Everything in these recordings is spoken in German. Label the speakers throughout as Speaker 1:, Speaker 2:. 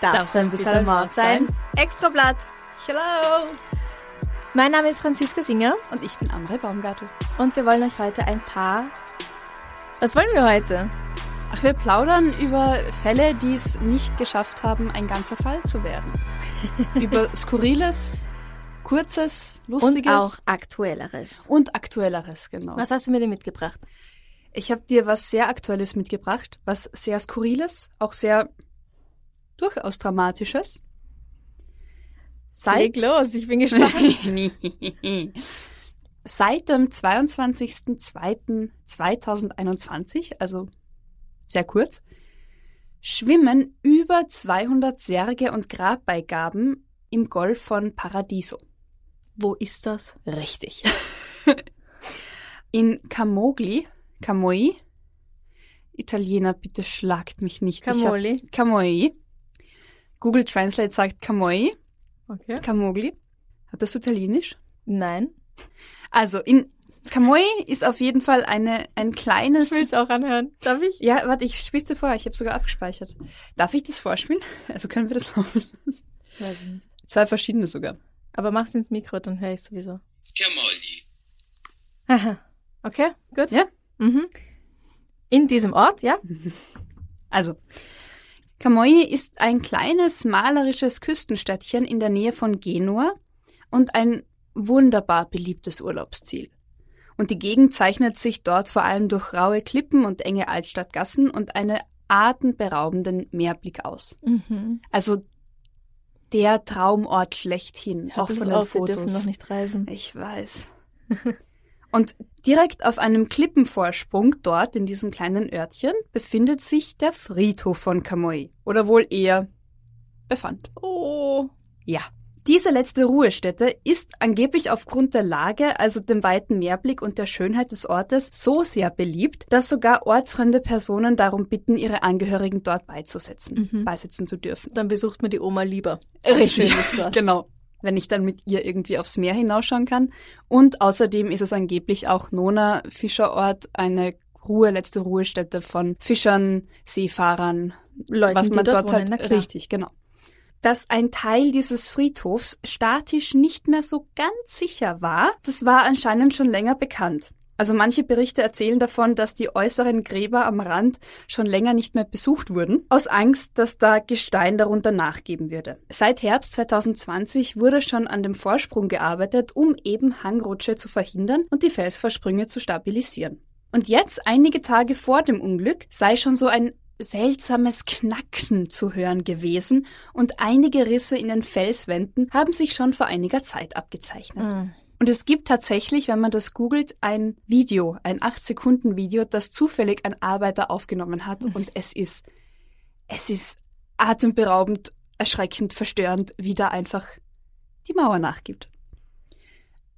Speaker 1: Darf's ein bisschen Mord sein? Extrablatt.
Speaker 2: Hello!
Speaker 1: Mein Name ist Franziska Singer
Speaker 2: Und ich bin Amre Baumgartel.
Speaker 1: und wir wollen euch heute ein paar. Was wollen wir heute?
Speaker 2: Ach, wir plaudern über Fälle, die es nicht geschafft haben, ein ganzer Fall zu werden. über Skurriles, Kurzes, Lustiges
Speaker 1: Und auch Aktuelleres.
Speaker 2: und Aktuelleres, genau.
Speaker 1: Was hast du mir denn mitgebracht?
Speaker 2: Ich habe dir was sehr Aktuelles mitgebracht, was sehr Skurriles, auch sehr durchaus Dramatisches.
Speaker 1: Leg los, ich bin gespannt.
Speaker 2: Seit dem 22.02.2021, also sehr kurz, schwimmen über 200 Särge und Grabbeigaben im Golf von Paradiso.
Speaker 1: Wo ist das?
Speaker 2: Richtig. In Camogli, Camoi, Italiener, bitte schlagt mich nicht.
Speaker 1: Camoli.
Speaker 2: Camoi. Google Translate sagt Camoi,
Speaker 1: Okay.
Speaker 2: Camogli. Hattest du Italienisch?
Speaker 1: Nein.
Speaker 2: Also in Camoi ist auf jeden Fall eine, ein kleines.
Speaker 1: Ich will es auch anhören. Darf ich?
Speaker 2: Ja, warte, ich spiel's dir vor. Ich habe sogar abgespeichert. Darf ich das vorspielen? Also können wir das laufen lassen?
Speaker 1: Weiß ich nicht.
Speaker 2: Zwei verschiedene sogar.
Speaker 1: Aber mach's ins Mikro, dann höre ich sowieso.
Speaker 3: Camogli.
Speaker 1: Aha. Okay, gut.
Speaker 2: Ja?
Speaker 1: Mhm. In diesem Ort, ja?
Speaker 2: Also, Camoi ist ein kleines malerisches Küstenstädtchen in der Nähe von Genua und ein wunderbar beliebtes Urlaubsziel. Und die Gegend zeichnet sich dort vor allem durch raue Klippen und enge Altstadtgassen und einen atemberaubenden Meerblick aus.
Speaker 1: Mhm.
Speaker 2: Also der Traumort schlechthin,
Speaker 1: Hör
Speaker 2: auch von den
Speaker 1: auf, Wir
Speaker 2: Fotos.
Speaker 1: dürfen noch nicht reisen.
Speaker 2: Ich weiß. Und direkt auf einem Klippenvorsprung dort in diesem kleinen Örtchen befindet sich der Friedhof von Kamoi. Oder wohl eher befand.
Speaker 1: Oh.
Speaker 2: Ja. Diese letzte Ruhestätte ist angeblich aufgrund der Lage, also dem weiten Meerblick und der Schönheit des Ortes, so sehr beliebt, dass sogar ortsfremde Personen darum bitten, ihre Angehörigen dort beizusetzen,
Speaker 1: Mhm.
Speaker 2: beisetzen zu dürfen.
Speaker 1: Dann besucht man die Oma lieber.
Speaker 2: Richtig, genau. Wenn ich dann mit ihr irgendwie aufs Meer hinausschauen kann. Und außerdem ist es angeblich auch Nona Fischerort, eine Ruhe, letzte Ruhestätte von Fischern, Seefahrern,
Speaker 1: Leuten,
Speaker 2: was
Speaker 1: die
Speaker 2: man
Speaker 1: dort
Speaker 2: dort,
Speaker 1: wohnen,
Speaker 2: halt richtig, genau. Dass ein Teil dieses Friedhofs statisch nicht mehr so ganz sicher war, das war anscheinend schon länger bekannt. Also manche Berichte erzählen davon, dass die äußeren Gräber am Rand schon länger nicht mehr besucht wurden, aus Angst, dass da Gestein darunter nachgeben würde. Seit Herbst 2020 wurde schon an dem Vorsprung gearbeitet, um eben Hangrutsche zu verhindern und die Felsvorsprünge zu stabilisieren. Und jetzt, einige Tage vor dem Unglück, sei schon so ein seltsames Knacken zu hören gewesen und einige Risse in den Felswänden haben sich schon vor einiger Zeit abgezeichnet.
Speaker 1: Mhm.
Speaker 2: Und es gibt tatsächlich, wenn man das googelt, ein Video, ein 8-Sekunden-Video, das zufällig ein Arbeiter aufgenommen hat. Und es ist, es ist atemberaubend, erschreckend, verstörend, wie da einfach die Mauer nachgibt.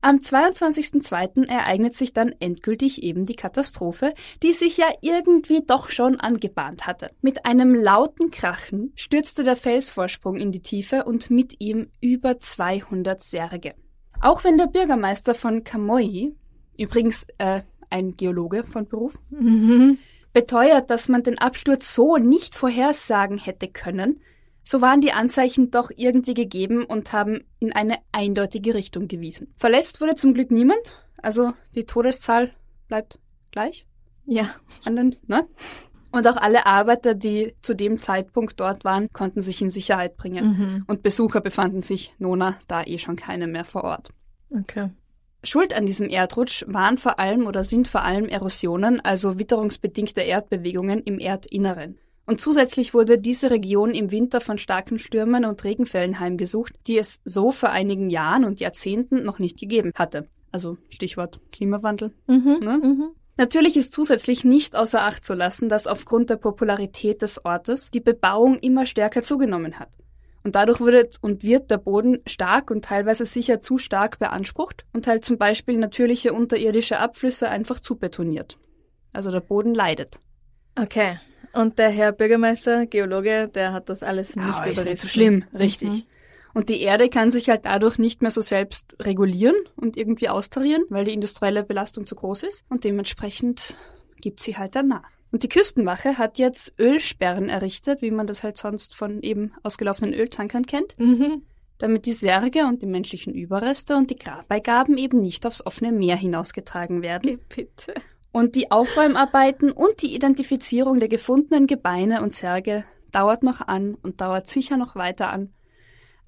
Speaker 2: Am 22.02. ereignet sich dann endgültig eben die Katastrophe, die sich ja irgendwie doch schon angebahnt hatte. Mit einem lauten Krachen stürzte der Felsvorsprung in die Tiefe und mit ihm über 200 Särge. Auch wenn der Bürgermeister von Kamoi, übrigens äh, ein Geologe von Beruf,
Speaker 1: Mhm.
Speaker 2: beteuert, dass man den Absturz so nicht vorhersagen hätte können, so waren die Anzeichen doch irgendwie gegeben und haben in eine eindeutige Richtung gewiesen. Verletzt wurde zum Glück niemand, also die Todeszahl bleibt gleich.
Speaker 1: Ja.
Speaker 2: An den, ne? Und auch alle Arbeiter, die zu dem Zeitpunkt dort waren, konnten sich in Sicherheit bringen.
Speaker 1: Mhm.
Speaker 2: Und Besucher befanden sich, Nona, da eh schon keine mehr vor Ort.
Speaker 1: Okay.
Speaker 2: Schuld an diesem Erdrutsch waren vor allem oder sind vor allem Erosionen, also witterungsbedingte Erdbewegungen im Erdinneren. Und zusätzlich wurde diese Region im Winter von starken Stürmen und Regenfällen heimgesucht, die es so vor einigen Jahren und Jahrzehnten noch nicht gegeben hatte. Also Stichwort Klimawandel.
Speaker 1: Mhm.
Speaker 2: Ne?
Speaker 1: Mhm.
Speaker 2: Natürlich ist zusätzlich nicht außer Acht zu lassen, dass aufgrund der Popularität des Ortes die Bebauung immer stärker zugenommen hat. Und dadurch wurde und wird der Boden stark und teilweise sicher zu stark beansprucht und halt zum Beispiel natürliche unterirdische Abflüsse einfach zubetoniert. Also der Boden leidet.
Speaker 1: Okay. Und der Herr Bürgermeister, Geologe, der hat das alles nicht
Speaker 2: Ja, ist
Speaker 1: überrissen.
Speaker 2: nicht so schlimm,
Speaker 1: Mhm.
Speaker 2: Und die Erde kann sich halt dadurch nicht mehr so selbst regulieren und irgendwie austarieren, weil die industrielle Belastung zu groß ist. Und dementsprechend gibt sie halt danach. Und die Küstenwache hat jetzt Ölsperren errichtet, wie man das halt sonst von eben ausgelaufenen Öltankern kennt,
Speaker 1: Mhm.
Speaker 2: damit die Särge und die menschlichen Überreste und die Grabbeigaben eben nicht aufs offene Meer hinausgetragen werden.
Speaker 1: Bitte.
Speaker 2: Und die Aufräumarbeiten und die Identifizierung der gefundenen Gebeine und Särge dauert noch an und dauert sicher noch weiter an.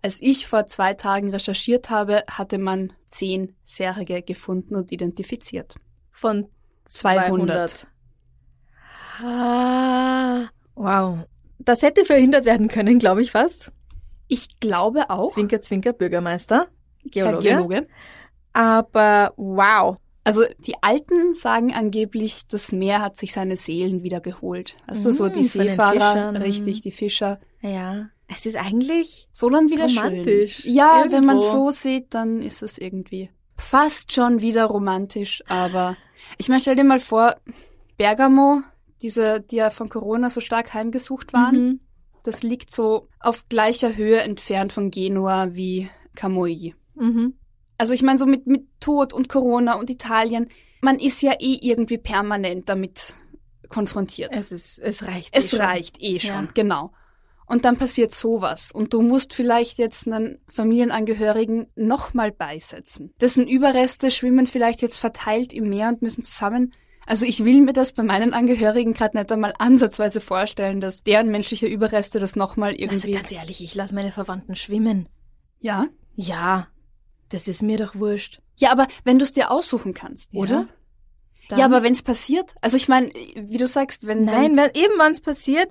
Speaker 2: Als ich vor zwei Tagen recherchiert habe, hatte man zehn Särge gefunden und identifiziert.
Speaker 1: Von
Speaker 2: 200.
Speaker 1: 200. Ah, wow. Das hätte verhindert werden können, glaube ich fast.
Speaker 2: Ich glaube auch.
Speaker 1: Zwinker, Zwinker, Bürgermeister, Geologe.
Speaker 2: Geologe.
Speaker 1: Aber wow.
Speaker 2: Also die Alten sagen angeblich, das Meer hat sich seine Seelen wieder geholt. Also so
Speaker 1: Mm,
Speaker 2: die
Speaker 1: den
Speaker 2: Seefahrer, richtig, die Fischer.
Speaker 1: Ja. Es ist eigentlich
Speaker 2: So dann wieder
Speaker 1: Romantisch.
Speaker 2: schön. Ja, wenn man
Speaker 1: Irgendwo.
Speaker 2: so sieht, dann ist es irgendwie fast schon wieder romantisch, aber ich meine, stell dir mal vor, Bergamo, diese, die ja von Corona so stark heimgesucht waren,
Speaker 1: Mhm.
Speaker 2: das liegt so auf gleicher Höhe entfernt von Genua wie Camogli.
Speaker 1: Mhm.
Speaker 2: Also ich meine, so mit, mit Tod und Corona und Italien, man ist ja eh irgendwie permanent damit konfrontiert.
Speaker 1: Es ist, es reicht.
Speaker 2: Es
Speaker 1: eh schon.
Speaker 2: reicht eh schon,
Speaker 1: Ja.
Speaker 2: genau. Und dann passiert sowas. Und du musst vielleicht jetzt einen Familienangehörigen nochmal beisetzen. Dessen Überreste schwimmen vielleicht jetzt verteilt im Meer und müssen zusammen. Also ich will mir das bei meinen Angehörigen gerade nicht einmal ansatzweise vorstellen, dass deren menschliche Überreste das nochmal
Speaker 1: Also
Speaker 2: irgendwie.
Speaker 1: ganz ehrlich, ich lasse meine Verwandten schwimmen.
Speaker 2: ja.
Speaker 1: Ja. Das ist mir doch wurscht.
Speaker 2: Ja, aber wenn du es dir aussuchen kannst,
Speaker 1: Ja.
Speaker 2: oder?
Speaker 1: Dann-
Speaker 2: Ja, aber wenn es passiert, also ich meine, wie du sagst, wenn
Speaker 1: Nein,
Speaker 2: wenn,
Speaker 1: eben wann es passiert,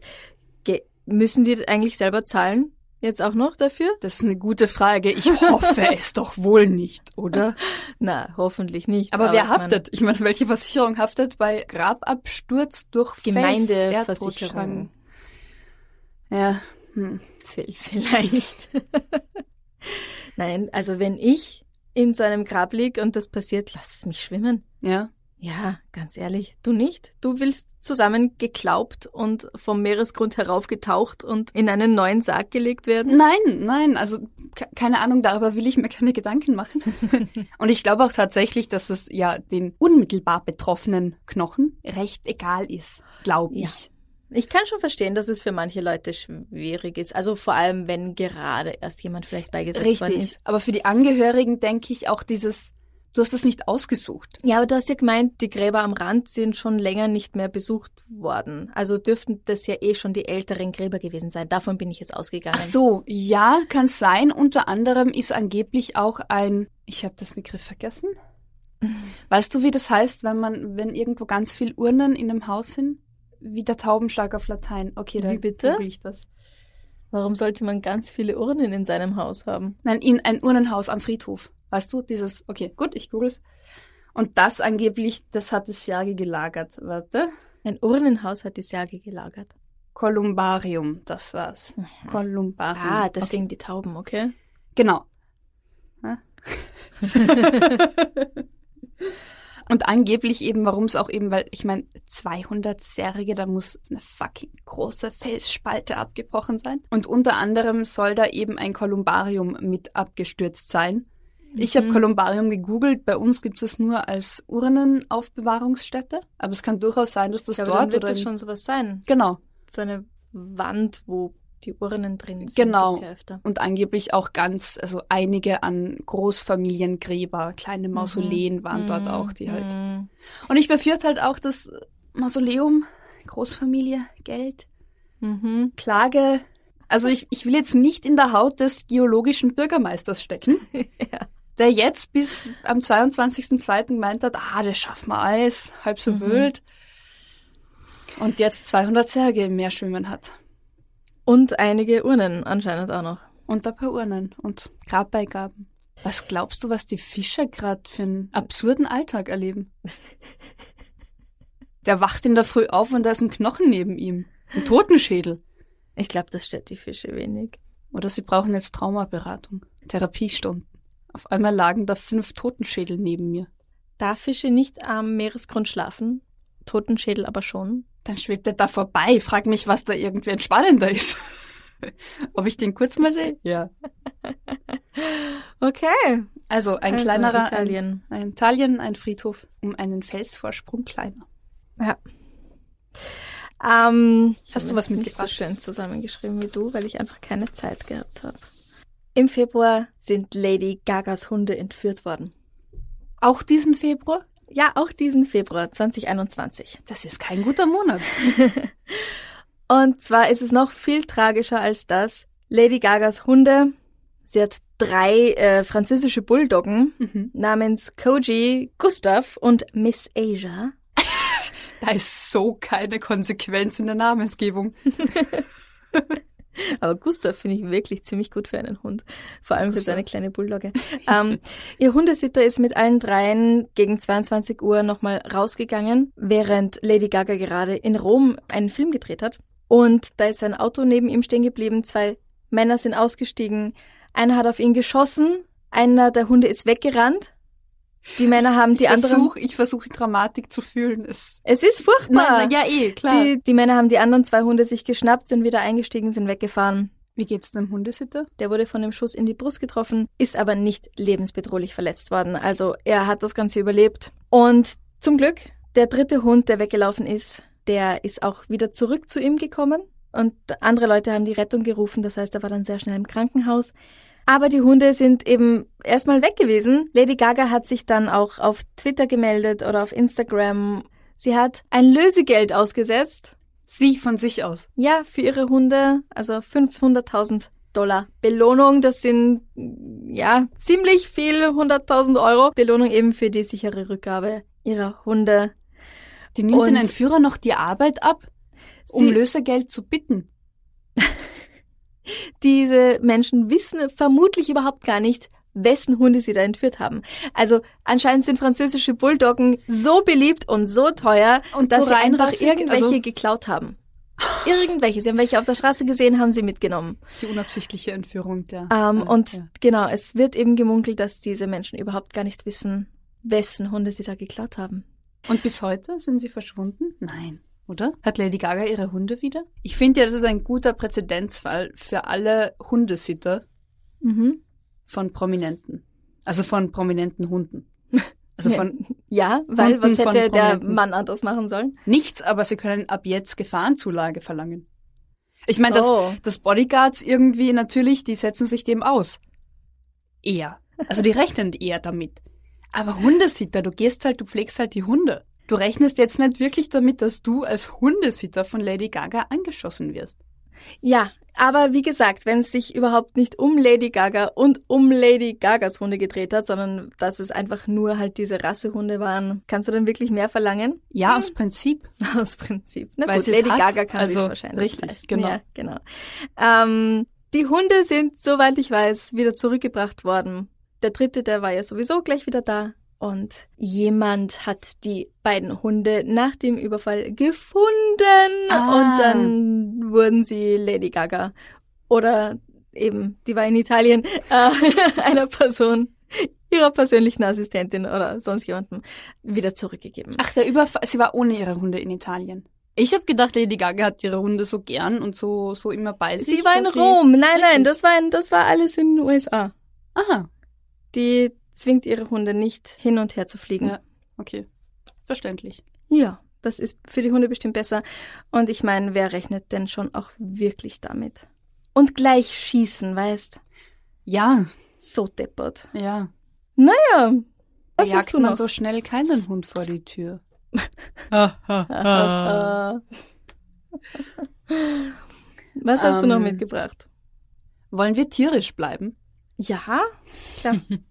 Speaker 1: müssen die eigentlich selber zahlen? Jetzt auch noch dafür?
Speaker 2: das ist eine gute Frage. Ich hoffe es doch wohl nicht, oder?
Speaker 1: Na, hoffentlich nicht.
Speaker 2: Aber, wer
Speaker 1: ich mein,
Speaker 2: haftet? Ich meine, welche Versicherung haftet bei Grababsturz durch
Speaker 1: Gemeindeversicherung.
Speaker 2: Ja, hm.
Speaker 1: Vielleicht. Nein, also wenn ich in so einem Grab lieg und das passiert, lass es mich schwimmen.
Speaker 2: ja.
Speaker 1: Ja, ganz ehrlich, du nicht. Du willst zusammen geglaubt und vom Meeresgrund heraufgetaucht und in einen neuen Sarg gelegt werden?
Speaker 2: Nein, nein, also ke- keine Ahnung, darüber will ich mir keine Gedanken machen. Und ich glaube auch tatsächlich, dass es ja den unmittelbar betroffenen Knochen recht egal ist, glaube
Speaker 1: Ja.
Speaker 2: ich.
Speaker 1: Ich kann schon verstehen, dass es für manche Leute schwierig ist. Also vor allem, wenn gerade erst jemand vielleicht beigesetzt worden
Speaker 2: Richtig.
Speaker 1: ist.
Speaker 2: Aber für die Angehörigen denke ich auch dieses, du hast es nicht ausgesucht.
Speaker 1: Ja, aber du hast ja gemeint, die Gräber am Rand sind schon länger nicht mehr besucht worden. Also dürften das ja eh schon die älteren Gräber gewesen sein. Davon bin ich jetzt ausgegangen.
Speaker 2: Ach so, ja, kann sein. Unter anderem ist angeblich auch ein, ich habe das Begriff vergessen. Weißt du, wie das heißt, wenn man, wenn irgendwo ganz viel Urnen in einem Haus sind? Wie der Taubenschlag auf Latein. Okay, dann
Speaker 1: Wie bitte?
Speaker 2: ich das.
Speaker 1: Warum sollte man ganz viele Urnen in seinem Haus haben?
Speaker 2: Nein, in ein Urnenhaus am Friedhof. Weißt du, dieses, okay, gut, ich google's. Und das angeblich, das hat das Särge gelagert. Warte.
Speaker 1: Ein Urnenhaus hat die Särge gelagert.
Speaker 2: Kolumbarium, das war's. Kolumbarium.
Speaker 1: Ah, deswegen die Tauben, okay?
Speaker 2: Genau. Ja. Und angeblich eben, warum es auch eben, weil ich meine, 200 Särge, da muss eine fucking große Felsspalte abgebrochen sein. Und unter anderem soll da eben ein Kolumbarium mit abgestürzt sein. Ich habe
Speaker 1: Mhm.
Speaker 2: Kolumbarium gegoogelt, bei uns gibt es nur als Urnenaufbewahrungsstätte, aber es kann durchaus sein, dass das
Speaker 1: Ja, aber dann
Speaker 2: dort
Speaker 1: wird
Speaker 2: oder
Speaker 1: das schon sowas sein.
Speaker 2: genau
Speaker 1: So eine Wand, wo die Urnen drin sind.
Speaker 2: Genau.
Speaker 1: Ja
Speaker 2: und angeblich auch ganz, also einige an Großfamiliengräber, kleine Mausoleen waren dort
Speaker 1: Mhm.
Speaker 2: auch, die halt.
Speaker 1: Mhm.
Speaker 2: Und ich befürchte halt auch, dass Mausoleum, Großfamilie, Geld,
Speaker 1: Mhm.
Speaker 2: Klage. Also ich, ich will jetzt nicht in der Haut des geologischen Bürgermeisters stecken,
Speaker 1: Ja.
Speaker 2: Der jetzt bis am 22.02. gemeint hat, ah, das schaffen wir alles, halb so
Speaker 1: Mhm.
Speaker 2: wild. Und jetzt 200 Särge im Meer schwimmen hat.
Speaker 1: Und einige Urnen anscheinend auch noch.
Speaker 2: Und ein paar Urnen und Grabbeigaben. Was glaubst du, was die Fischer gerade für einen absurden Alltag erleben? Der wacht in der Früh auf und da ist ein Knochen neben ihm. Ein Totenschädel.
Speaker 1: Ich glaube, das stört die Fische wenig.
Speaker 2: Oder sie brauchen jetzt Traumaberatung, Therapiestunden. Auf einmal lagen da fünf Totenschädel neben mir.
Speaker 1: Da Fische nicht am Meeresgrund schlafen, Totenschädel aber schon.
Speaker 2: Dann schwebt er da vorbei, frag mich, was da irgendwie entspannender ist. Ob ich den kurz mal sehe? Ja.
Speaker 1: Okay.
Speaker 2: Also ein
Speaker 1: Also
Speaker 2: kleinerer
Speaker 1: Italien.
Speaker 2: Ein, ein Italien, ein Friedhof um einen Felsvorsprung kleiner.
Speaker 1: Ja. Ähm,
Speaker 2: Hast du
Speaker 1: ich
Speaker 2: was mitgebracht?
Speaker 1: Nicht so schön zusammengeschrieben wie du, weil ich einfach keine Zeit gehabt habe. Im Februar sind Lady Gagas Hunde entführt worden.
Speaker 2: Auch diesen Februar?
Speaker 1: Ja, auch diesen Februar 2021.
Speaker 2: Das ist kein guter Monat.
Speaker 1: Und zwar ist es noch viel tragischer als das. Lady Gagas Hunde, sie hat drei äh, französische Bulldoggen
Speaker 2: Mhm.
Speaker 1: namens Koji, Gustav und Miss Asia.
Speaker 2: Da ist so keine Konsequenz in der Namensgebung.
Speaker 1: Aber Gustav finde ich wirklich ziemlich gut für einen Hund. Vor allem für
Speaker 2: Gustav.
Speaker 1: seine kleine Bulldogge. ähm, ihr Hundesitter ist mit allen dreien gegen 22 Uhr nochmal rausgegangen, während Lady Gaga gerade in Rom einen Film gedreht hat. Und da ist sein Auto neben ihm stehen geblieben. Zwei Männer sind ausgestiegen. Einer hat auf ihn geschossen. Einer der Hunde ist weggerannt. Die Männer haben die
Speaker 2: ich
Speaker 1: anderen.
Speaker 2: versuch, ich versuche die Dramatik zu fühlen. Es
Speaker 1: Es ist furchtbar.
Speaker 2: Nein, ja eh, klar.
Speaker 1: die, die Männer haben die anderen zwei Hunde sich geschnappt, sind wieder eingestiegen, sind weggefahren.
Speaker 2: Wie geht's dem Hundesitter?
Speaker 1: Der wurde von dem Schuss in die Brust getroffen, ist aber nicht lebensbedrohlich verletzt worden. Also er hat das Ganze überlebt. Und zum Glück, der dritte Hund, der weggelaufen ist, der ist auch wieder zurück zu ihm gekommen. Und andere Leute haben die Rettung gerufen, das heißt, er war dann sehr schnell im Krankenhaus. Aber die Hunde sind eben erstmal weg gewesen. Lady Gaga hat sich dann auch auf Twitter gemeldet oder auf Instagram. Sie hat ein Lösegeld ausgesetzt
Speaker 2: Sie von sich aus.
Speaker 1: ja, für ihre Hunde, also 500.000 Dollar Belohnung. Das sind, ja, ziemlich viel, 100.000 Euro. Belohnung eben für die sichere Rückgabe ihrer Hunde.
Speaker 2: Die nimmt
Speaker 1: Und-
Speaker 2: den Entführer noch die Arbeit ab, um Lösegeld zu bitten.
Speaker 1: Diese Menschen wissen vermutlich überhaupt gar nicht, wessen Hunde sie da entführt haben. Also anscheinend sind französische Bulldoggen so beliebt und so teuer,
Speaker 2: Und
Speaker 1: dass
Speaker 2: so
Speaker 1: sie einfach irgendwelche
Speaker 2: also-
Speaker 1: geklaut haben. Irgendwelche. Sie haben welche auf der Straße gesehen, haben sie mitgenommen.
Speaker 2: Die unabsichtliche Entführung der.
Speaker 1: Ähm,
Speaker 2: Ja,
Speaker 1: und
Speaker 2: ja.
Speaker 1: genau, es wird eben gemunkelt, dass diese Menschen überhaupt gar nicht wissen, wessen Hunde sie da geklaut haben.
Speaker 2: Und bis heute sind sie verschwunden? Nein. Oder? Hat Lady Gaga ihre Hunde wieder? Ich finde ja, das ist ein guter Präzedenzfall für alle Hundesitter
Speaker 1: Mhm.
Speaker 2: von Prominenten. Also von prominenten Hunden. Also von
Speaker 1: Ja, weil
Speaker 2: Hunden
Speaker 1: was hätte der. Mann anders machen sollen?
Speaker 2: nichts, aber sie können ab jetzt Gefahrenzulage verlangen. Ich meine,
Speaker 1: Oh.
Speaker 2: das, das Bodyguards irgendwie natürlich, die setzen sich dem aus. Eher. Also die rechnen eher damit. Aber Hundesitter, du gehst halt, du pflegst halt die Hunde. Du rechnest jetzt nicht wirklich damit, dass du als Hundesitter von Lady Gaga angeschossen wirst.
Speaker 1: Ja, aber wie gesagt, wenn es sich überhaupt nicht um Lady Gaga und um Lady Gagas Hunde gedreht hat, sondern dass es einfach nur halt diese Rassehunde waren, kannst du dann wirklich mehr verlangen?
Speaker 2: Ja, aus Prinzip.
Speaker 1: Aus Prinzip. Na
Speaker 2: Weil
Speaker 1: gut, Lady
Speaker 2: hat.
Speaker 1: Gaga kann
Speaker 2: Also,
Speaker 1: sich wahrscheinlich
Speaker 2: richtig,
Speaker 1: leisten.
Speaker 2: genau.
Speaker 1: Ja, genau. Ähm, die Hunde sind, soweit ich weiß, wieder zurückgebracht worden. Der dritte, der war ja sowieso gleich wieder da. Und jemand hat die beiden Hunde nach dem Überfall gefunden.
Speaker 2: Ah.
Speaker 1: Und dann wurden sie Lady Gaga. Oder eben, die war in Italien, äh, einer Person, ihrer persönlichen Assistentin oder sonst jemandem, wieder zurückgegeben.
Speaker 2: Ach, der Überfall, sie war ohne ihre Hunde in Italien. Ich habe gedacht, Lady Gaga hat ihre Hunde so gern und so, so immer bei sich.
Speaker 1: Sie war in Rom. Nein, nein, das war, in, das war alles in den USA.
Speaker 2: Aha,
Speaker 1: Die zwingt ihre Hunde nicht hin und her zu fliegen.
Speaker 2: Ja. okay. Verständlich.
Speaker 1: Ja, das ist für die Hunde bestimmt besser. Und ich meine, wer rechnet denn schon auch wirklich damit? Und gleich schießen, weißt?
Speaker 2: Ja,
Speaker 1: So deppert.
Speaker 2: ja.
Speaker 1: Naja, was
Speaker 2: jagt
Speaker 1: du
Speaker 2: man
Speaker 1: noch?
Speaker 2: so schnell keinen Hund vor die Tür.
Speaker 1: was hast du noch
Speaker 2: Ähm,
Speaker 1: mitgebracht?
Speaker 2: Wollen wir tierisch bleiben?
Speaker 1: Ja, klar.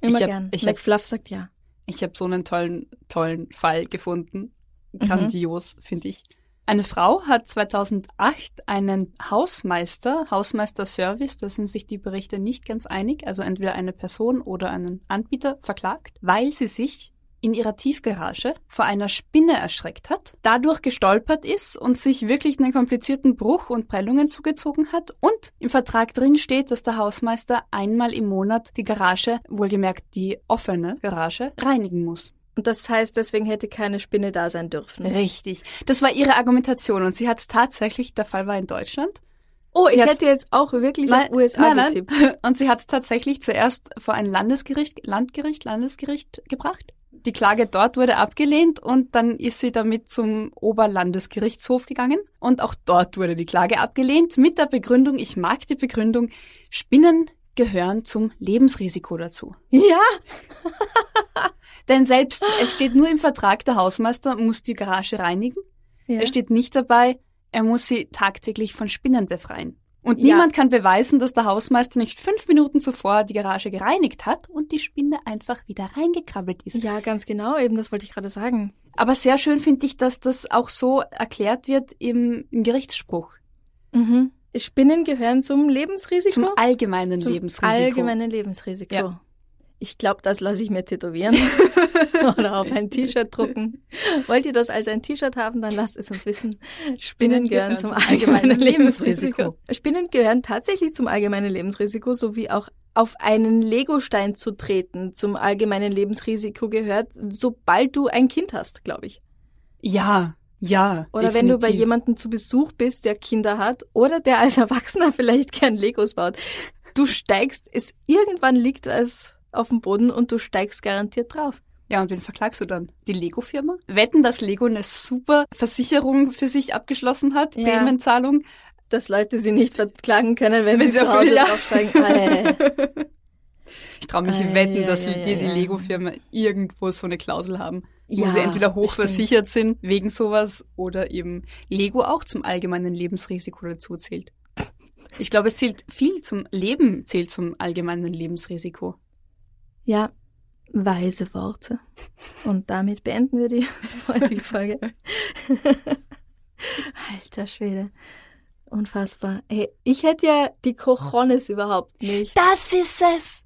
Speaker 1: Immer
Speaker 2: Ich hab-
Speaker 1: gern.
Speaker 2: ich hab-
Speaker 1: McFluff sagt ja.
Speaker 2: Ich habe so einen tollen, tollen Fall gefunden.
Speaker 1: Mhm.
Speaker 2: Grandios, finde ich. Eine Frau hat 2008 einen Hausmeister, Hausmeister-Service, da sind sich die Berichte nicht ganz einig, also entweder eine Person oder einen Anbieter verklagt, weil sie sich in ihrer Tiefgarage vor einer Spinne erschreckt hat, dadurch gestolpert ist und sich wirklich einen komplizierten Bruch und Prellungen zugezogen hat und im Vertrag drin steht, dass der Hausmeister einmal im Monat die Garage, wohlgemerkt die offene Garage, reinigen muss.
Speaker 1: Und das heißt, deswegen hätte keine Spinne da sein dürfen.
Speaker 2: Richtig. Das war ihre Argumentation und sie hat es tatsächlich, der Fall war in Deutschland.
Speaker 1: Oh,
Speaker 2: Sie
Speaker 1: ich hätte jetzt auch wirklich
Speaker 2: Nein,
Speaker 1: auf USA
Speaker 2: nein,
Speaker 1: getippt.
Speaker 2: nein. Und sie hat es tatsächlich zuerst vor ein Landesgericht, Landgericht, Landesgericht gebracht. Die Klage dort wurde abgelehnt und dann ist sie damit zum Oberlandesgerichtshof gegangen und auch dort wurde die Klage abgelehnt mit der Begründung, ich mag die Begründung, Spinnen gehören zum Lebensrisiko dazu.
Speaker 1: Ja,
Speaker 2: Denn selbst, es steht nur im Vertrag, der Hausmeister muss die Garage reinigen.
Speaker 1: ja.
Speaker 2: Es steht nicht dabei, er muss sie tagtäglich von Spinnen befreien. Und
Speaker 1: Ja.
Speaker 2: niemand kann beweisen, dass der Hausmeister nicht fünf Minuten zuvor die Garage gereinigt hat und die Spinne einfach wieder reingekrabbelt ist.
Speaker 1: ja, ganz genau, eben, das wollte ich gerade sagen.
Speaker 2: Aber sehr schön finde ich, dass das auch so erklärt wird im, im Gerichtsspruch.
Speaker 1: Mhm. Spinnen gehören zum Lebensrisiko?
Speaker 2: Zum allgemeinen
Speaker 1: Zum
Speaker 2: Lebensrisiko.
Speaker 1: allgemeinen Lebensrisiko.
Speaker 2: Ja.
Speaker 1: Ich glaube, das lasse ich mir tätowieren oder auf ein T-Shirt drucken. Wollt ihr das als ein T-Shirt haben, dann lasst es uns wissen. Spinnen gehören zum allgemeinen Lebensrisiko. Spinnen gehören tatsächlich zum allgemeinen Lebensrisiko, sowie auch auf einen Legostein zu treten zum allgemeinen Lebensrisiko gehört, sobald du ein Kind hast, glaube ich.
Speaker 2: Ja, ja.
Speaker 1: Oder wenn du bei
Speaker 2: definitiv.
Speaker 1: jemandem zu Besuch bist, der Kinder hat oder der als Erwachsener vielleicht gern Legos baut. Du steigst, es irgendwann liegt es auf dem Boden und du steigst garantiert drauf.
Speaker 2: Ja, und wen verklagst du dann? Die Lego-Firma? Wetten, dass Lego eine super Versicherung für sich abgeschlossen hat,
Speaker 1: Ja.
Speaker 2: Paymentzahlung.
Speaker 1: Dass Leute sie nicht verklagen können, wenn,
Speaker 2: Wenn
Speaker 1: sie
Speaker 2: sie
Speaker 1: zu
Speaker 2: auf-
Speaker 1: Hause
Speaker 2: ja.
Speaker 1: draufsteigen. Ei.
Speaker 2: Ich traue mich
Speaker 1: Ah,
Speaker 2: wetten,
Speaker 1: ja,
Speaker 2: dass
Speaker 1: ja,
Speaker 2: wir
Speaker 1: ja,
Speaker 2: die, die
Speaker 1: ja.
Speaker 2: Lego-Firma irgendwo so eine Klausel haben, wo
Speaker 1: Ja,
Speaker 2: sie entweder hochversichert sind wegen sowas oder eben Lego auch zum allgemeinen Lebensrisiko dazu zählt. Ich glaube, es zählt viel zum Leben, zählt zum allgemeinen Lebensrisiko.
Speaker 1: Ja, weise Worte. Und damit beenden wir die heutige Folge. Alter Schwede. Unfassbar. Hey, ich hätte ja die Cojones überhaupt nicht.
Speaker 2: Das ist es!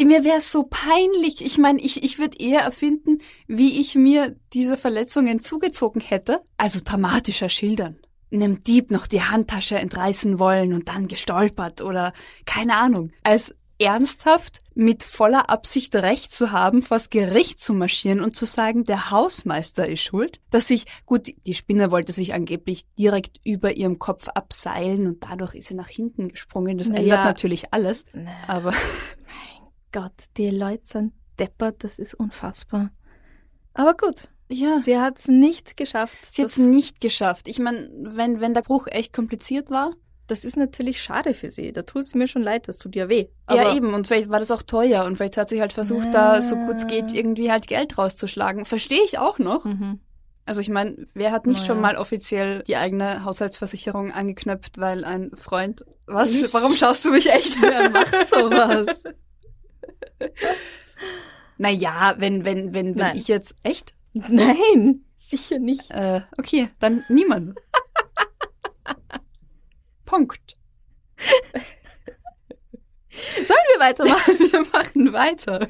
Speaker 2: Mir wäre so peinlich. Ich meine, ich, ich würde eher erfinden, wie ich mir diese Verletzungen zugezogen hätte. Also dramatischer schildern. Einem Dieb noch die Handtasche entreißen wollen und dann gestolpert oder keine Ahnung. Als ernsthaft mit voller Absicht Recht zu haben, vors Gericht zu marschieren und zu sagen, der Hausmeister ist schuld, dass sich, gut, die Spinne wollte sich angeblich direkt über ihrem Kopf abseilen und dadurch ist sie nach hinten gesprungen. Das
Speaker 1: Na
Speaker 2: ändert natürlich alles.
Speaker 1: Na,
Speaker 2: Aber
Speaker 1: Mein Gott, die Leute sind deppert, das ist unfassbar. Aber gut,
Speaker 2: ja,
Speaker 1: sie hat es nicht geschafft.
Speaker 2: sie hat es nicht geschafft. Ich meine, wenn, wenn der Bruch echt kompliziert war,
Speaker 1: das ist natürlich schade für sie. Da tut es mir schon leid, das tut ja weh.
Speaker 2: ja
Speaker 1: Aber
Speaker 2: eben, und vielleicht war das auch teuer und vielleicht hat sie halt versucht, da so gut es geht, irgendwie halt Geld rauszuschlagen. Verstehe ich auch noch.
Speaker 1: Mhm.
Speaker 2: Also ich meine, wer hat nicht
Speaker 1: Na
Speaker 2: schon
Speaker 1: ja.
Speaker 2: mal offiziell die eigene Haushaltsversicherung angeknöpft, weil ein Freund... Was?
Speaker 1: Ich-
Speaker 2: Warum schaust du mich echt?
Speaker 1: Wer macht sowas?
Speaker 2: naja, wenn, wenn, wenn, wenn
Speaker 1: Nein.
Speaker 2: ich jetzt... Echt?
Speaker 1: Nein, sicher nicht.
Speaker 2: Äh, okay, dann niemand. Punkt.
Speaker 1: Sollen wir weitermachen?
Speaker 2: Wir machen weiter.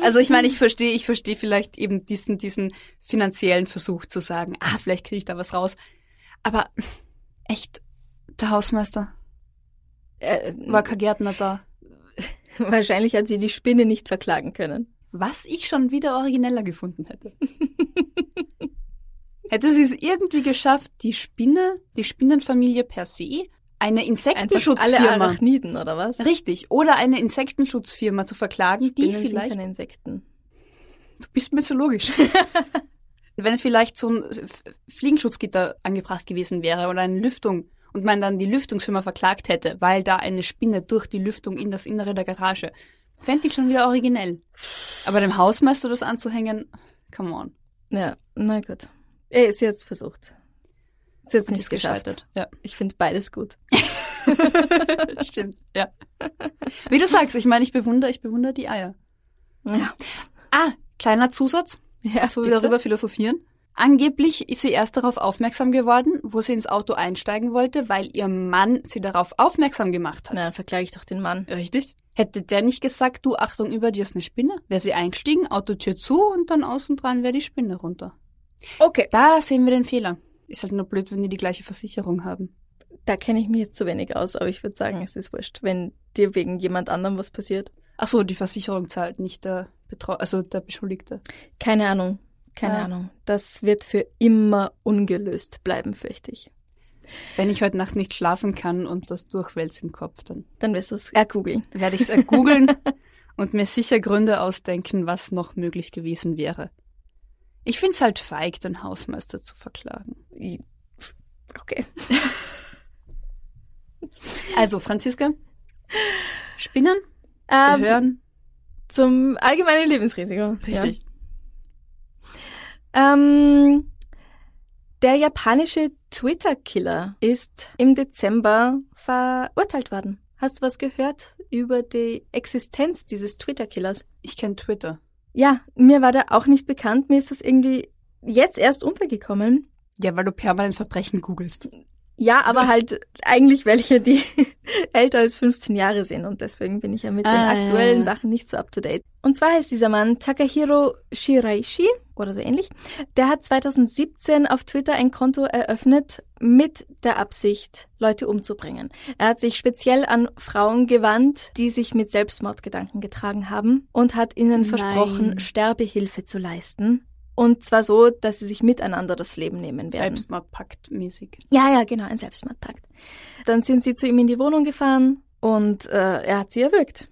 Speaker 2: Also ich meine, ich verstehe, ich verstehe vielleicht eben diesen, diesen finanziellen Versuch zu sagen, ah, vielleicht kriege ich da was raus. Aber echt, der Hausmeister
Speaker 1: Äh,
Speaker 2: war kein Gärtner da.
Speaker 1: wahrscheinlich hat sie die Spinne nicht verklagen können.
Speaker 2: Was ich schon wieder origineller gefunden hätte. hätte sie es irgendwie geschafft, die Spinne, die Spinnenfamilie per se, eine
Speaker 1: Einfach alle
Speaker 2: Insektenschutzfirma,
Speaker 1: Arachniden, oder was?
Speaker 2: richtig, oder eine Insektenschutzfirma zu verklagen, die
Speaker 1: Spinnen sind
Speaker 2: vielleicht
Speaker 1: keine Insekten.
Speaker 2: Du bist mir zu logisch. Wenn vielleicht so ein Fliegenschutzgitter angebracht gewesen wäre oder eine Lüftung und man dann die Lüftungsfirma verklagt hätte, weil da eine Spinne durch die Lüftung in das Innere der Garage, fände ich schon wieder originell. Aber dem Hausmeister das anzuhängen, come on.
Speaker 1: Ja, na gut. Er ist jetzt versucht. Ist jetzt
Speaker 2: Und
Speaker 1: nicht
Speaker 2: gescheitert. Ja,
Speaker 1: Ich finde beides gut.
Speaker 2: stimmt. Ja. Wie du sagst, ich meine, ich bewundere, ich bewundere die Eier.
Speaker 1: Ja.
Speaker 2: Ah, kleiner Zusatz.
Speaker 1: Ja,
Speaker 2: so wir darüber philosophieren. Angeblich ist sie erst darauf aufmerksam geworden, wo sie ins Auto einsteigen wollte, weil ihr Mann sie darauf aufmerksam gemacht hat.
Speaker 1: Na, dann verklage ich doch den Mann.
Speaker 2: Richtig? Hätte der nicht gesagt, du, Achtung, über dir ist eine Spinne, wäre sie eingestiegen, Autotür zu und dann außen dran wäre die Spinne runter.
Speaker 1: Okay.
Speaker 2: Da sehen wir den Fehler. Ist halt nur blöd, wenn die die gleiche Versicherung haben.
Speaker 1: Da kenne ich mich jetzt zu wenig aus, aber ich würde sagen, es ist wurscht, wenn dir wegen jemand anderem was passiert.
Speaker 2: Ach so, die Versicherung zahlt, nicht der Betrau also der Beschuldigte.
Speaker 1: Keine Ahnung. Keine
Speaker 2: Ah.
Speaker 1: Ahnung. Das wird für immer ungelöst bleiben, fürchte ich.
Speaker 2: Wenn ich heute Nacht nicht schlafen kann und das durchwälzt im Kopf, dann
Speaker 1: Dann wirst du es ergoogeln.
Speaker 2: werde ich es ergoogeln und mir sicher Gründe ausdenken, was noch möglich gewesen wäre. Ich find's halt feig, den Hausmeister zu verklagen.
Speaker 1: Okay.
Speaker 2: Also, Franziska, Spinnen,
Speaker 1: Ähm,
Speaker 2: Behörden,
Speaker 1: zum allgemeinen Lebensrisiko.
Speaker 2: richtig.
Speaker 1: Ja. Ähm, der japanische Twitter-Killer ist im Dezember verurteilt worden. Hast du was gehört über die Existenz dieses Twitter-Killers?
Speaker 2: Ich kenne Twitter.
Speaker 1: Ja, mir war der auch nicht bekannt. Mir ist das irgendwie jetzt erst untergekommen.
Speaker 2: Ja, weil du permanent Verbrechen googelst.
Speaker 1: Ja, aber halt eigentlich welche, die älter als 15 Jahre sind und deswegen bin ich ja mit den
Speaker 2: Ah, ja,
Speaker 1: aktuellen
Speaker 2: ja.
Speaker 1: Sachen nicht so up to date. Und zwar heißt dieser Mann Takahiro Shiraishi oder so ähnlich. Der hat 2017 auf Twitter ein Konto eröffnet mit der Absicht, Leute umzubringen. Er hat sich speziell an Frauen gewandt, die sich mit Selbstmordgedanken getragen haben und hat ihnen
Speaker 2: Nein.
Speaker 1: versprochen, Sterbehilfe zu leisten. Und zwar so, dass sie sich miteinander das Leben nehmen werden.
Speaker 2: Selbstmordpakt mäßig.
Speaker 1: Ja, ja, genau, ein Selbstmordpakt. Dann sind sie zu ihm in die Wohnung gefahren und äh, er hat sie erwürgt.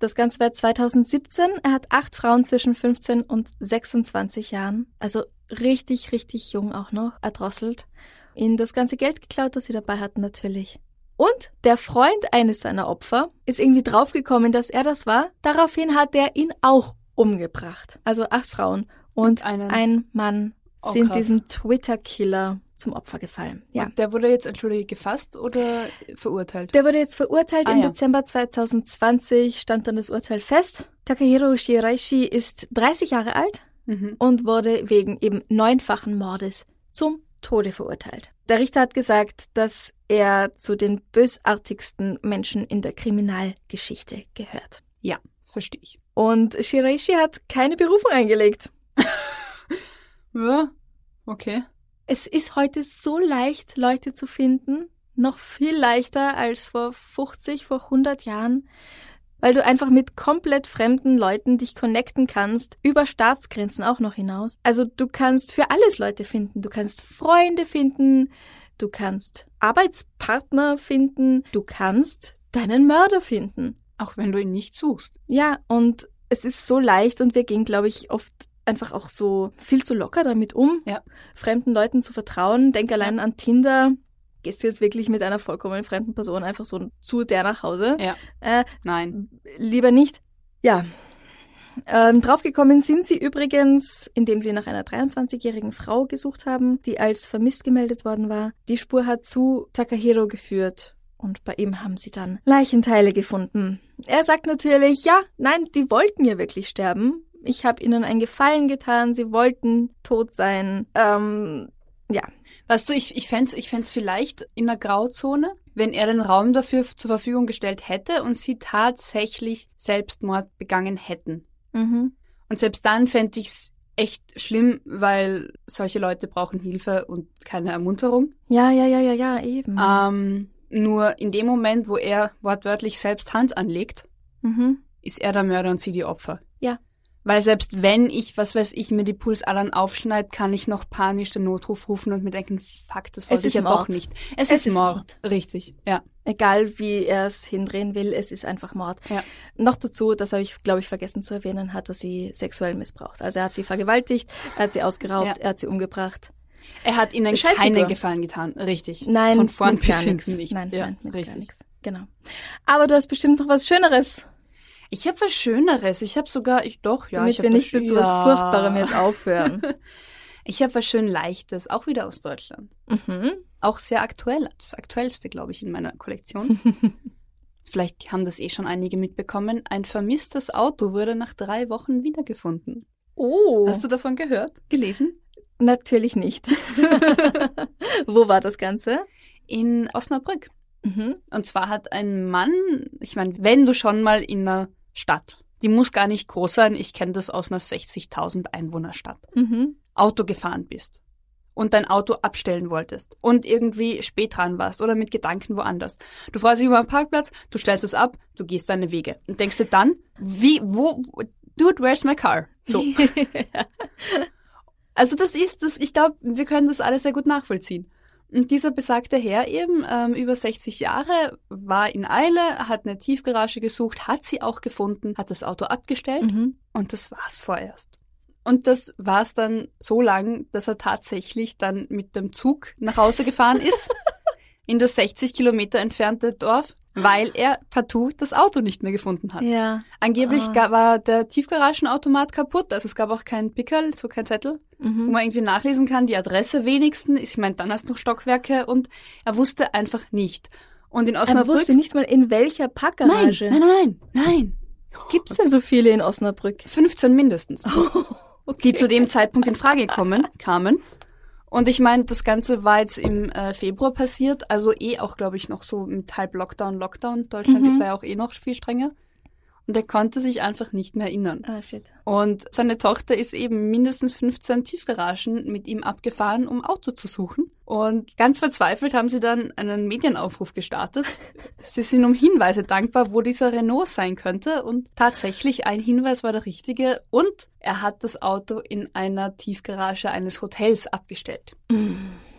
Speaker 1: Das Ganze war 2017. Er hat acht Frauen zwischen 15 und 26 Jahren, also richtig, richtig jung auch noch, erdrosselt. Ihnen das ganze Geld geklaut, das sie dabei hatten natürlich. Und der Freund eines seiner Opfer ist irgendwie draufgekommen, dass er das war. Daraufhin hat er ihn auch umgebracht. Also acht Frauen. Und ein Mann
Speaker 2: Oh,
Speaker 1: sind
Speaker 2: krass.
Speaker 1: diesem Twitter-Killer zum Opfer gefallen. Ja.
Speaker 2: Und der wurde jetzt, entschuldige, gefasst oder verurteilt?
Speaker 1: Der wurde jetzt verurteilt.
Speaker 2: Ah,
Speaker 1: Im
Speaker 2: ja.
Speaker 1: Dezember 2020 stand dann das Urteil fest. Takahiro Shiraishi ist 30 Jahre alt
Speaker 2: Mhm.
Speaker 1: und wurde wegen eben neunfachen Mordes zum Tode verurteilt. Der Richter hat gesagt, dass er zu den bösartigsten Menschen in der Kriminalgeschichte gehört.
Speaker 2: Ja, verstehe ich.
Speaker 1: Und Shiraishi hat keine Berufung eingelegt.
Speaker 2: Ja, okay.
Speaker 1: Es ist heute so leicht, Leute zu finden, noch viel leichter als vor 50, vor 100 Jahren, weil du einfach mit komplett fremden Leuten dich connecten kannst, über Staatsgrenzen auch noch hinaus. Also du kannst für alles Leute finden. Du kannst Freunde finden, du kannst Arbeitspartner finden, du kannst deinen Mörder finden.
Speaker 2: Auch wenn du ihn nicht suchst.
Speaker 1: Ja, und es ist so leicht und wir gehen, glaube ich, oft einfach auch so viel zu locker damit um,
Speaker 2: Ja.
Speaker 1: fremden Leuten zu vertrauen. Denk allein an Tinder. Gehst du jetzt wirklich mit einer vollkommen fremden Person einfach so zu der nach Hause?
Speaker 2: Ja.
Speaker 1: Äh,
Speaker 2: Nein.
Speaker 1: lieber nicht. Ja. Ähm, draufgekommen sind sie übrigens, indem sie nach einer 23-jährigen Frau gesucht haben, die als vermisst gemeldet worden war. Die Spur hat zu Takahiro geführt und bei ihm haben sie dann Leichenteile gefunden. Er sagt natürlich, ja, nein, die wollten ja wirklich sterben. Ich habe ihnen einen Gefallen getan, sie wollten tot sein. Ähm, ja,
Speaker 2: Weißt du, ich, ich fänd's, ich fänd's vielleicht in der Grauzone, wenn er den Raum dafür zur Verfügung gestellt hätte und sie tatsächlich Selbstmord begangen hätten.
Speaker 1: mhm.
Speaker 2: Und selbst dann fände ich's echt schlimm, weil solche Leute brauchen Hilfe und keine Ermunterung.
Speaker 1: ja, ja, ja, ja, ja, eben.
Speaker 2: Ähm, nur in dem Moment, wo er wortwörtlich selbst Hand anlegt,
Speaker 1: mhm.
Speaker 2: ist er der Mörder und sie die Opfer. Weil selbst wenn ich, was weiß ich, mir die Pulsadern aufschneid, kann ich noch panisch den Notruf rufen und mir denken, fuck, das wollte ich ja
Speaker 1: Mord.
Speaker 2: doch nicht. Es,
Speaker 1: Es
Speaker 2: ist,
Speaker 1: ist
Speaker 2: Mord. Richtig, ja.
Speaker 1: Egal wie er es hindrehen will, es ist einfach Mord.
Speaker 2: Ja.
Speaker 1: Noch dazu, das habe ich, glaube ich, vergessen zu erwähnen, hat er sie sexuell missbraucht. Also er hat sie vergewaltigt, er hat sie ausgeraubt,
Speaker 2: Ja.
Speaker 1: er hat sie umgebracht.
Speaker 2: Er hat ihnen keinen Gefallen getan. Richtig.
Speaker 1: Nein,
Speaker 2: Von vorn bis hinten nicht.
Speaker 1: Nein,
Speaker 2: ja,
Speaker 1: nein,
Speaker 2: richtig.
Speaker 1: Genau. Aber du hast bestimmt noch was Schöneres,
Speaker 2: Ich habe was Schöneres. Ich habe sogar, ich doch, ja.
Speaker 1: damit
Speaker 2: ich
Speaker 1: wir nicht mit so was
Speaker 2: ja.
Speaker 1: Furchtbarem jetzt aufhören.
Speaker 2: Ich habe was schön Leichtes, auch wieder aus Deutschland.
Speaker 1: mhm.
Speaker 2: Auch sehr aktuell. Das aktuellste, glaube ich, in meiner Kollektion. Vielleicht haben das eh schon einige mitbekommen. Ein vermisstes Auto wurde nach drei Wochen wiedergefunden.
Speaker 1: Oh,
Speaker 2: Hast du davon gehört? Gelesen?
Speaker 1: natürlich nicht. Wo war das Ganze?
Speaker 2: In Osnabrück.
Speaker 1: Mhm.
Speaker 2: Und zwar hat ein Mann, ich meine, wenn du schon mal in einer Stadt, die muss gar nicht groß sein, ich kenne das aus einer 60.000 Einwohnerstadt,
Speaker 1: Mhm.
Speaker 2: Auto gefahren bist und dein Auto abstellen wolltest und irgendwie spät dran warst oder mit Gedanken woanders. Du freust dich über einen Parkplatz, du stellst es ab, du gehst deine Wege und denkst dir dann, wie, wo, dude, where's my car? So. Also das ist das, ich glaube, wir können das alles sehr gut nachvollziehen. Und dieser besagte Herr eben, ähm, über 60 Jahre, war in Eile, hat eine Tiefgarage gesucht, hat sie auch gefunden, hat das Auto abgestellt
Speaker 1: Mhm.
Speaker 2: und das war's vorerst. Und das war's dann so lang, dass er tatsächlich dann mit dem Zug nach Hause gefahren ist, in das 60 Kilometer entfernte Dorf, weil er partout das Auto nicht mehr gefunden hat.
Speaker 1: Ja.
Speaker 2: Angeblich ga- war der Tiefgaragenautomat kaputt, also es gab auch keinen Pickel, so kein Zettel, wo
Speaker 1: Mhm.
Speaker 2: man irgendwie nachlesen kann, die Adresse wenigstens. Ich meine, dann hast du noch Stockwerke und er wusste einfach nicht. Und in
Speaker 1: Er
Speaker 2: Osnabrück.
Speaker 1: wusste nicht mal, in welcher
Speaker 2: nein,
Speaker 1: Packgarage.
Speaker 2: nein, nein, nein, nein.
Speaker 1: Gibt's denn so viele in Osnabrück?
Speaker 2: 15 mindestens, die zu dem Zeitpunkt in Frage kommen, kamen. Und ich meine, das Ganze war jetzt im äh, Februar passiert, also eh auch, glaube ich, noch so mit halb Lockdown, Lockdown. Deutschland
Speaker 1: Mhm.
Speaker 2: ist da ja auch eh noch viel strenger. Und er konnte sich einfach nicht mehr erinnern.
Speaker 1: Ah, shit.
Speaker 2: Und seine Tochter ist eben mindestens 15 Tiefgaragen mit ihm abgefahren, um Auto zu suchen. Und ganz verzweifelt haben sie dann einen Medienaufruf gestartet. sie sind um Hinweise dankbar, wo dieser Renault sein könnte. Und tatsächlich ein Hinweis war der richtige. Und er hat das Auto in einer Tiefgarage eines Hotels abgestellt.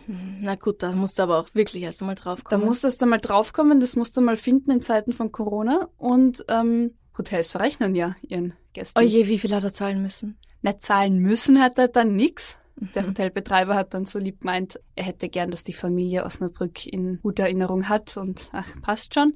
Speaker 1: Na gut, da musst du aber auch wirklich erst einmal drauf
Speaker 2: Da
Speaker 1: kommen.
Speaker 2: muss das dann mal draufkommen, das musst du mal finden in Zeiten von Corona. Und ähm, Hotels verrechnen ja ihren Gästen.
Speaker 1: Oh je, wie viel hat er zahlen müssen?
Speaker 2: nicht zahlen müssen hat er dann nix.
Speaker 1: Mhm.
Speaker 2: Der Hotelbetreiber hat dann so lieb gemeint, er hätte gern, dass die Familie Osnabrück in guter Erinnerung hat und ach, passt schon.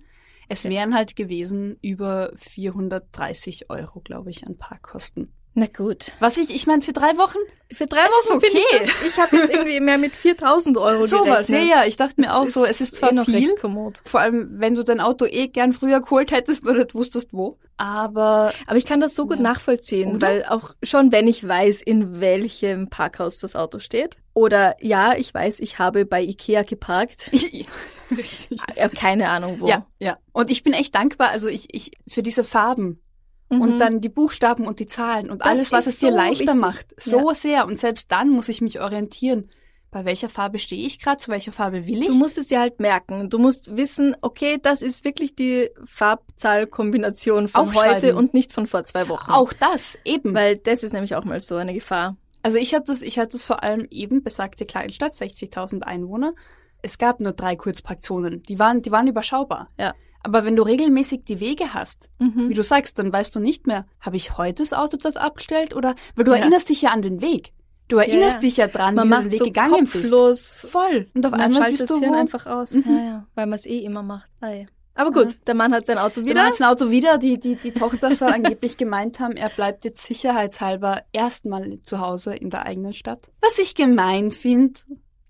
Speaker 2: Es wären halt gewesen über 430 Euro, glaube ich, an Parkkosten.
Speaker 1: Na gut.
Speaker 2: Was ich, ich meine, für drei Wochen?
Speaker 1: Für drei Wochen
Speaker 2: okay.
Speaker 1: ich das. Ich habe jetzt irgendwie mehr mit 4000 Euro
Speaker 2: Sowas, ja,
Speaker 1: gerechnet.
Speaker 2: ja. Ich dachte mir auch so, es ist zwar
Speaker 1: eh noch
Speaker 2: viel,
Speaker 1: kommod.
Speaker 2: vor allem wenn du dein Auto eh gern früher geholt hättest oder nicht wusstest wo. Aber
Speaker 1: Aber ich kann das so gut
Speaker 2: Ja.
Speaker 1: nachvollziehen,
Speaker 2: Oder?
Speaker 1: weil auch schon wenn ich weiß, in welchem Parkhaus das Auto steht, oder ja, ich weiß, ich habe bei Ikea geparkt,
Speaker 2: richtig.
Speaker 1: äh, keine Ahnung wo.
Speaker 2: Ja, ja. Und ich bin echt dankbar, also ich, ich für diese Farben.
Speaker 1: Mhm.
Speaker 2: Und dann die Buchstaben und die Zahlen und
Speaker 1: Das
Speaker 2: alles, was es dir
Speaker 1: so
Speaker 2: leichter
Speaker 1: wichtig.
Speaker 2: macht. So sehr. Und selbst dann muss ich mich orientieren. Bei welcher Farbe stehe ich gerade? Zu welcher Farbe will ich?
Speaker 1: Du musst es dir halt merken. Du musst wissen, okay, das ist wirklich die Farbzahlkombination von heute und nicht von vor zwei Wochen.
Speaker 2: auch das, eben.
Speaker 1: Weil das ist nämlich auch mal so eine Gefahr.
Speaker 2: also ich hatte das, ich hatte das vor allem eben besagte Kleinstadt, 60.000 Einwohner. Es gab nur drei Kurzparkzonen. Die waren, die waren überschaubar.
Speaker 1: Ja.
Speaker 2: Aber wenn du regelmäßig die Wege hast,
Speaker 1: Mhm.
Speaker 2: wie du sagst, dann weißt du nicht mehr, habe ich heute das Auto dort abgestellt oder, weil du
Speaker 1: Ja.
Speaker 2: erinnerst dich ja an den Weg. Du erinnerst
Speaker 1: ja.
Speaker 2: dich ja dran,
Speaker 1: Man
Speaker 2: wie du den Weg
Speaker 1: so
Speaker 2: gegangen bist.
Speaker 1: kopflos.
Speaker 2: Voll. Und auf
Speaker 1: Man
Speaker 2: einmal bist du wo?
Speaker 1: einfach aus.
Speaker 2: Mhm.
Speaker 1: Ja, ja, weil man es eh immer macht. Ah, ja. Aber gut, der Mann hat sein Auto
Speaker 2: Wieder
Speaker 1: wieder.
Speaker 2: hat ein Auto wieder. Die, die, die Tochter soll angeblich gemeint haben, er bleibt jetzt sicherheitshalber erstmal zu Hause in der eigenen Stadt. Was ich gemein finde,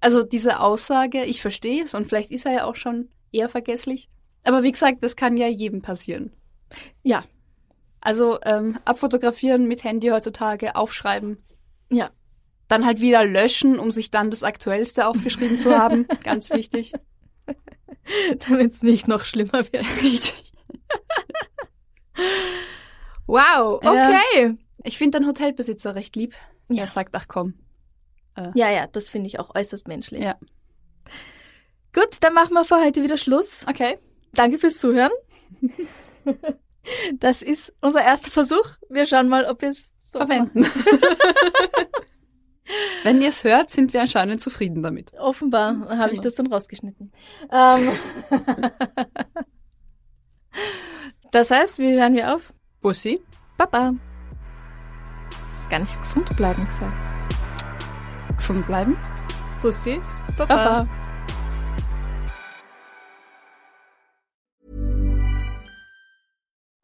Speaker 2: also diese Aussage, ich verstehe es und vielleicht ist er ja auch schon eher vergesslich. Aber wie gesagt, das kann ja jedem passieren.
Speaker 1: Ja,
Speaker 2: Also ähm, abfotografieren mit Handy heutzutage, aufschreiben,
Speaker 1: ja.
Speaker 2: dann halt wieder löschen, um sich dann das Aktuellste aufgeschrieben zu haben. Ganz wichtig.
Speaker 1: Damit es nicht noch schlimmer wird.
Speaker 2: Richtig.
Speaker 1: Wow, okay.
Speaker 2: Ich finde den Hotelbesitzer recht lieb.
Speaker 1: Ja.
Speaker 2: Er sagt, ach komm.
Speaker 1: Ja, ja, das finde ich auch äußerst menschlich.
Speaker 2: Ja.
Speaker 1: Gut, dann machen wir für heute wieder Schluss.
Speaker 2: Okay.
Speaker 1: Danke fürs Zuhören. Das ist unser erster Versuch. Wir schauen mal, ob wir es so
Speaker 2: verwenden. Wenn ihr es hört, sind wir anscheinend zufrieden damit.
Speaker 1: Offenbar habe ich
Speaker 2: Genau.
Speaker 1: das dann rausgeschnitten. Ähm. Das heißt, wie hören wir auf?
Speaker 2: Bussi.
Speaker 1: Baba. Ist gar nicht gesund bleiben gesagt.
Speaker 2: Gesund bleiben.
Speaker 1: Bussi. Baba.
Speaker 2: Baba.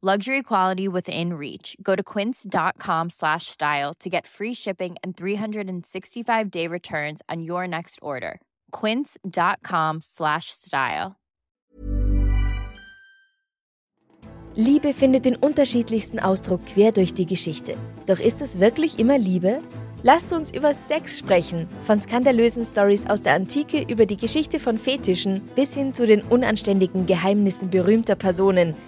Speaker 3: Luxury quality within reach. Go to quince.com slash style to get free shipping and 365 day returns on your next order. Quince.com slash style.
Speaker 4: Liebe findet den unterschiedlichsten Ausdruck quer durch die Geschichte. Doch ist es wirklich immer Liebe? Lasst uns über Sex sprechen. Von skandalösen Stories aus der Antike über die Geschichte von Fetischen bis hin zu den unanständigen Geheimnissen berühmter Personen –